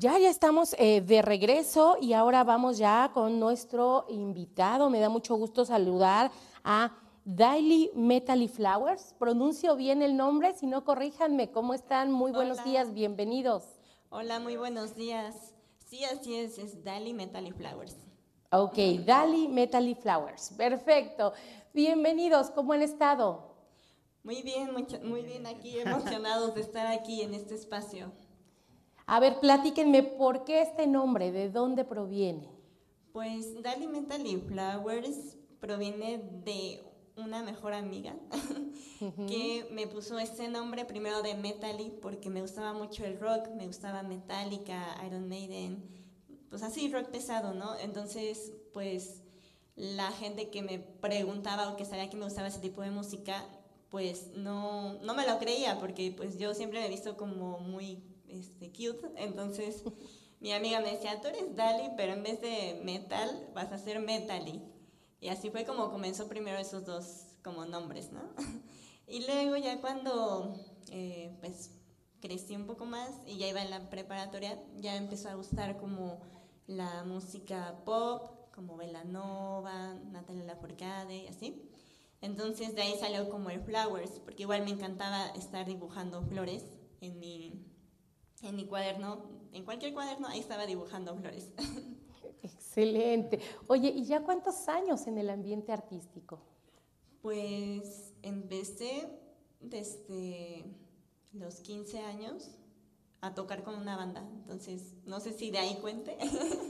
Ya, ya estamos eh, de regreso y ahora vamos ya con nuestro invitado. Me da mucho gusto saludar a Daily Metal Flowers. Pronuncio bien el nombre, si no corríjanme. ¿Cómo están? Muy buenos días, bienvenidos. Hola, muy buenos días. Sí, así es, es Daily Metal Flowers. Ok, Daily Metal Flowers. Perfecto. Bienvenidos, ¿cómo han estado? Muy bien, muy bien aquí, emocionados de estar aquí en este espacio. A ver, platíquenme, ¿por qué este nombre? ¿De dónde proviene? Pues Dali Mentally Flowers proviene de una mejor amiga que me puso ese nombre primero de Metally porque me gustaba mucho el rock, me gustaba Metallica, Iron Maiden, pues así rock pesado, ¿no? Entonces, pues la gente que me preguntaba o que sabía que me gustaba ese tipo de música, pues no, no me lo creía porque pues yo siempre me he visto como muy este, cute. Entonces mi amiga me decía, tú eres Dali, pero en vez de metal vas a ser Metally. Y así fue como comenzó primero esos dos como nombres, ¿no? Y luego ya cuando eh, pues crecí un poco más y ya iba en la preparatoria, ya empezó a gustar como la música pop, como Velanova, Natalia Lafourcade y así. Entonces de ahí salió como el Flowers, porque igual me encantaba estar dibujando flores en mi, en mi cuaderno, en cualquier cuaderno, ahí estaba dibujando flores. Excelente. Oye, ¿y ya cuántos años en el ambiente artístico? Pues empecé desde los 15 años a tocar con una banda, entonces no sé si de ahí cuente,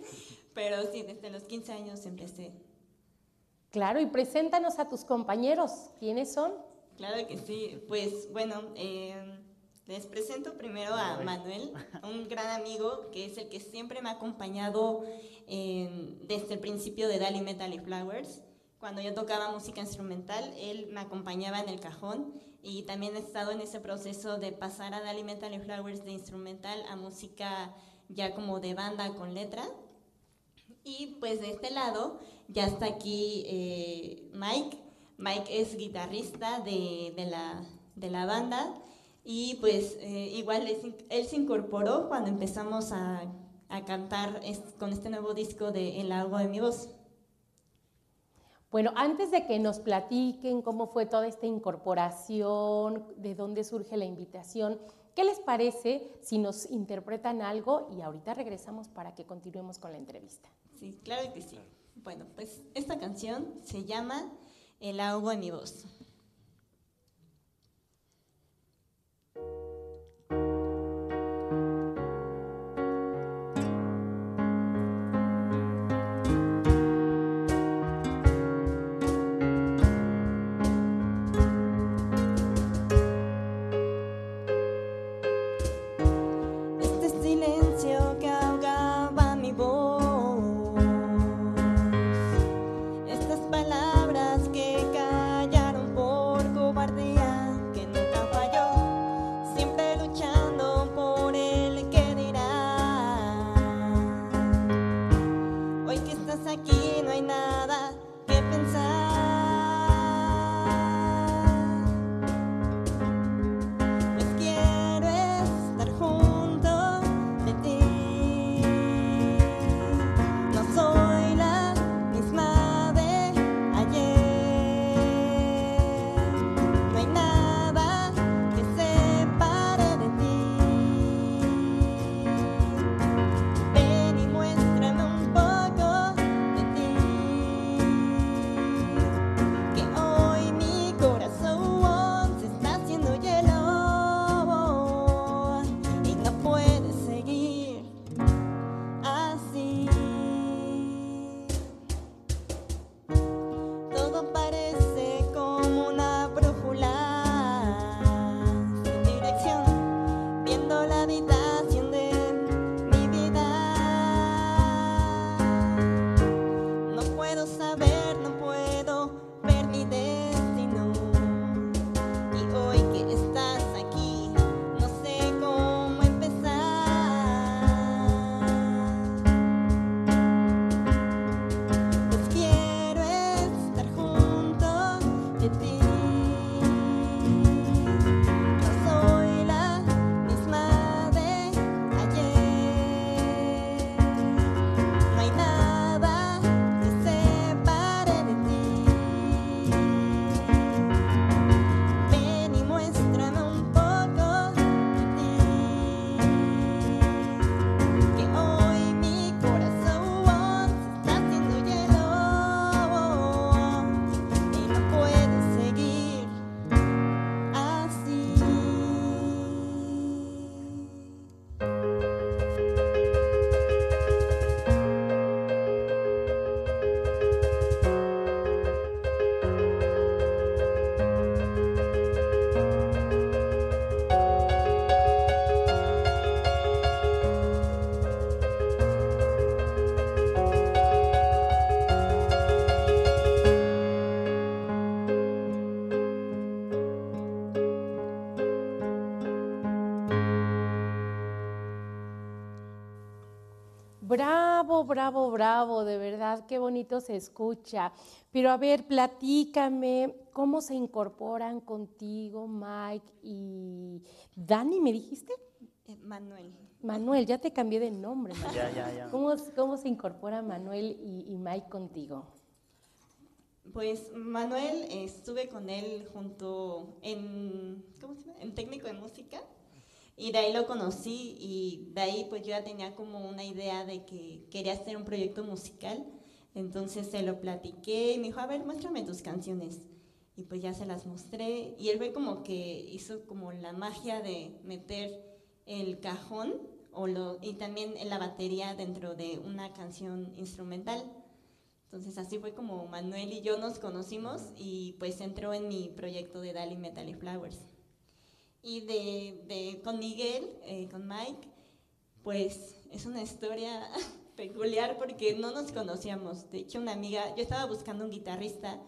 pero sí, desde los 15 años empecé. Claro, y preséntanos a tus compañeros, ¿quiénes son? Claro que sí, pues bueno, eh, les presento primero a Manuel, un gran amigo que es el que siempre me ha acompañado desde el principio de Dali Metal y Flowers. Cuando yo tocaba música instrumental, él me acompañaba en el cajón y también he estado en ese proceso de pasar a Dali Metal y Flowers de instrumental a música ya como de banda con letra. Y pues de este lado ya está aquí eh, Mike. Mike es guitarrista de, de, la, de la banda y pues eh, igual él, se incorporó cuando empezamos a, a cantar con este nuevo disco de El agua de mi voz. Bueno, antes de que nos platiquen cómo fue toda esta incorporación, de dónde surge la invitación, ¿qué les parece si nos interpretan algo y ahorita regresamos para que continuemos con la entrevista? Sí, claro que sí. Bueno, pues esta canción se llama El agua de mi voz. Bravo, bravo, bravo, de verdad, qué bonito se escucha. Pero a ver, platícame, ¿cómo se incorporan contigo Mike y Dani, me dijiste? Eh, Manuel. Manuel, ya te cambié de nombre. Ya, ya, ya. ¿Cómo, ¿Cómo, se incorpora Manuel y, y Mike contigo? Pues Manuel, estuve con él junto en, ¿cómo se llama? En técnico de música y de ahí lo conocí y de ahí pues yo ya tenía como una idea de que quería hacer un proyecto musical. Entonces se lo platiqué y me dijo, a ver, muéstrame tus canciones. Y pues ya se las mostré y él fue como que hizo como la magia de meter el cajón o lo, y también la batería dentro de una canción instrumental. Entonces así fue como Manuel y yo nos conocimos y pues entró en mi proyecto de Dali Metal y Flowers. Y de, de con Miguel, eh, con Mike, pues es una historia peculiar porque no nos conocíamos. De hecho, una amiga, yo estaba buscando un guitarrista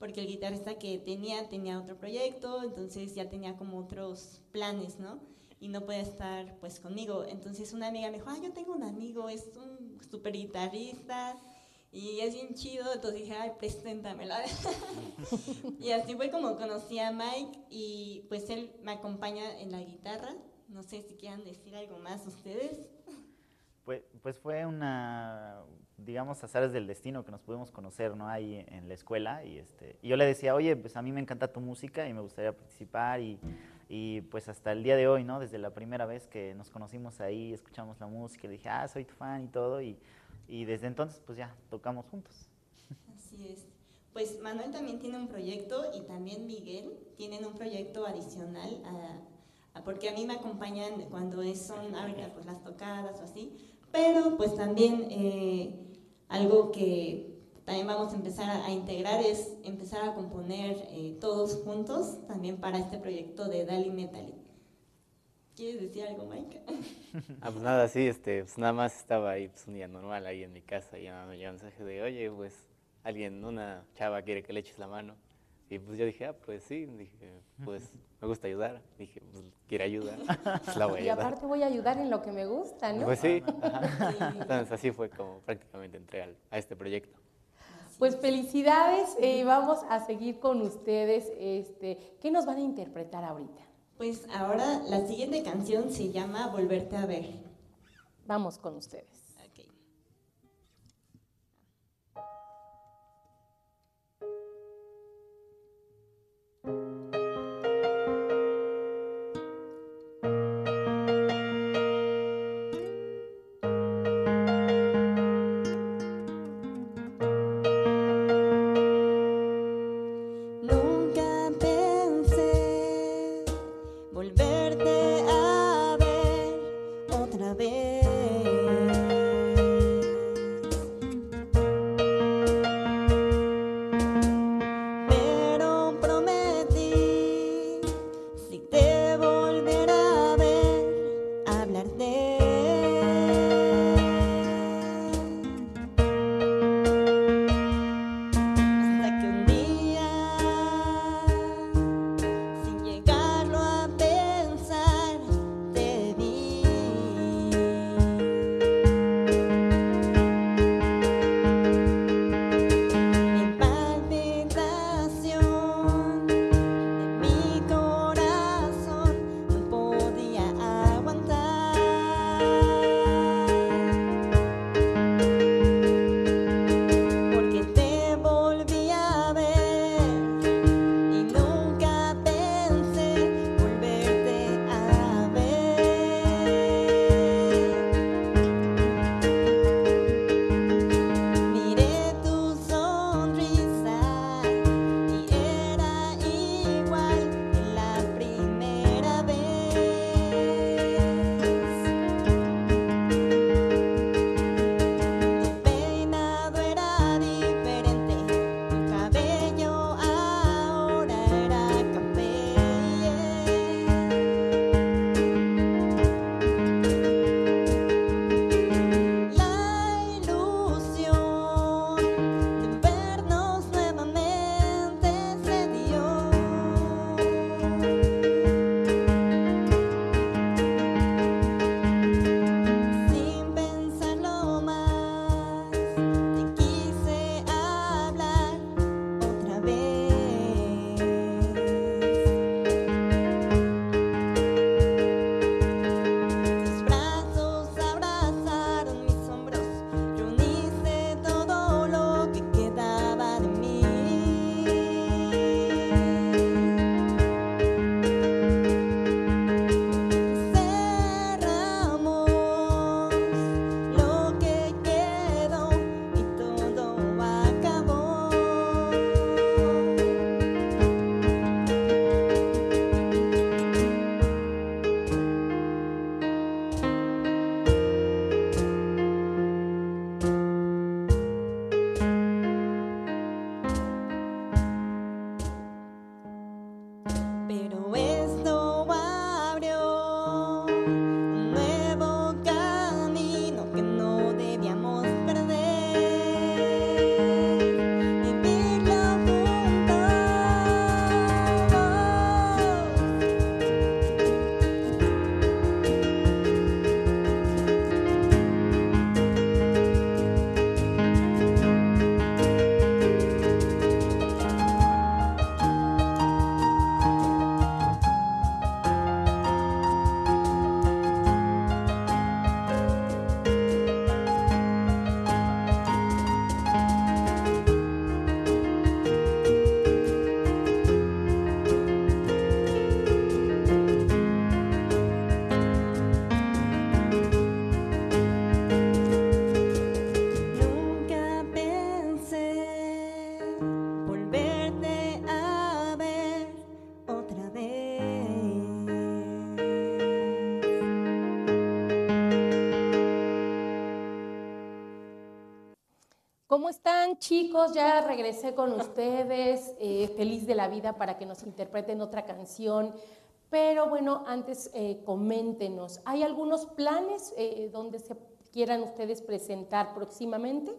porque el guitarrista que tenía tenía otro proyecto, entonces ya tenía como otros planes, ¿no? Y no podía estar pues conmigo. Entonces una amiga me dijo, ah, yo tengo un amigo, es un super guitarrista, y es bien chido, entonces dije, ay, preséntamela. y así fue como conocí a Mike y pues él me acompaña en la guitarra. No sé si quieran decir algo más ustedes. Pues, pues fue una, digamos, azares del destino que nos pudimos conocer, ¿no? Ahí en la escuela y, este, y yo le decía, oye, pues a mí me encanta tu música y me gustaría participar y, y pues hasta el día de hoy, ¿no? Desde la primera vez que nos conocimos ahí, escuchamos la música, le dije, ah, soy tu fan y todo y y desde entonces pues ya tocamos juntos. Así es. Pues Manuel también tiene un proyecto y también Miguel tienen un proyecto adicional porque a mí me acompañan cuando son ahorita pues las tocadas o así, pero pues también eh, algo que también vamos a empezar a, integrar es empezar a componer eh, todos juntos también para este proyecto de Dali Metal. ¿Quieres decir algo, Mike? ah, pues nada, sí, este, pues nada más estaba ahí pues, un día normal ahí en mi casa y me llegó un mensaje de, oye, pues alguien, una chava quiere que le eches la mano. Y pues yo dije, ah, pues sí, dije, pues me gusta ayudar. Dije, pues quiere ayudar, pues la voy a ayudar. Y aparte voy a ayudar en lo que me gusta, ¿no? Pues sí, entonces así fue como prácticamente entré al, a este proyecto. Pues felicidades, eh, vamos a seguir con ustedes. Este, ¿Qué nos van a interpretar ahorita? Pues ahora la siguiente canción se llama Volverte a ver. Vamos con ustedes. Están, chicos? Ya regresé con ustedes, eh, feliz de la vida para que nos interpreten otra canción. Pero bueno, antes eh, coméntenos, ¿hay algunos planes eh, donde se quieran ustedes presentar próximamente?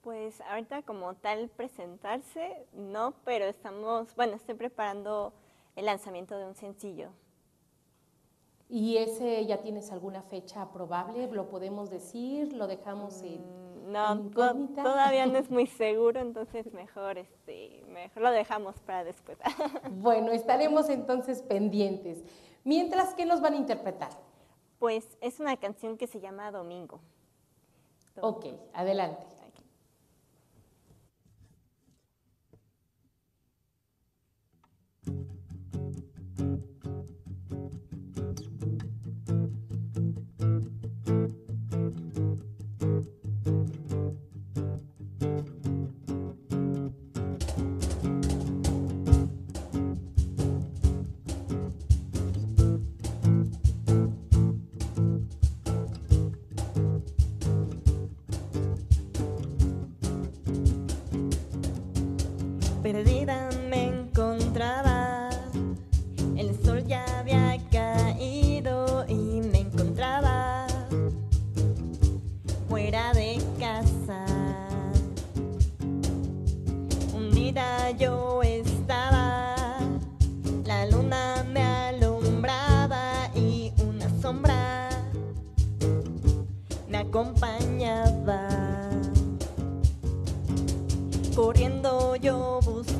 Pues ahorita como tal presentarse, no, pero estamos, bueno, estoy preparando el lanzamiento de un sencillo. ¿Y ese ya tienes alguna fecha probable? ¿Lo podemos decir? ¿Lo dejamos en, no, todavía no es muy seguro, entonces mejor, este, mejor lo dejamos para después. bueno, estaremos entonces pendientes. Mientras, ¿qué nos van a interpretar? Pues es una canción que se llama Domingo. Ok, adelante. Perdida me encontraba. El sol ya había caído y me encontraba fuera de casa. Hundida yo estaba, la luna me alumbraba y una sombra me acompañaba. Corriendo yo Pues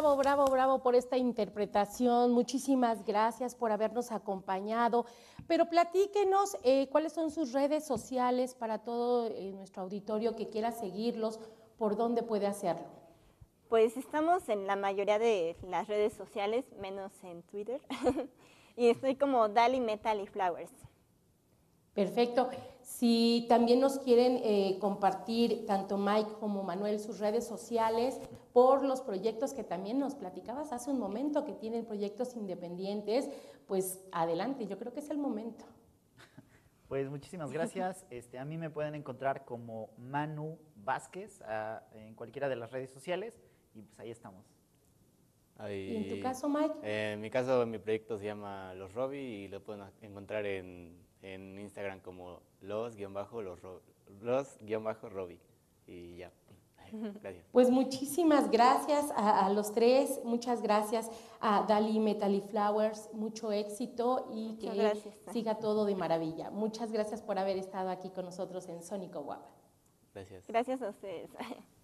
bravo, bravo, bravo, por esta interpretación. Muchísimas gracias por habernos acompañado. Pero platíquenos eh, cuáles son sus redes sociales para todo eh, nuestro auditorio que quiera seguirlos, por dónde puede hacerlo. Pues estamos en la mayoría de las redes sociales, menos en Twitter. y estoy como Dali Metal y Flowers. Perfecto. Si también nos quieren eh, compartir, tanto Mike como Manuel, sus redes sociales por los proyectos que también nos platicabas hace un momento, que tienen proyectos independientes, pues adelante, yo creo que es el momento. Pues muchísimas gracias. Este, a mí me pueden encontrar como Manu Vázquez a, en cualquiera de las redes sociales y pues ahí estamos. ¿Y en tu caso, Mike? en mi caso, mi proyecto se llama Los Robbie y lo pueden encontrar en, en Instagram como los-los-robbie. Y ya. Gracias. Pues muchísimas gracias a, los tres, muchas gracias a Dali Metal Flowers, mucho éxito y que siga todo de maravilla. Muchas gracias por haber estado aquí con nosotros en Sónico Guapa. Gracias. Gracias a ustedes.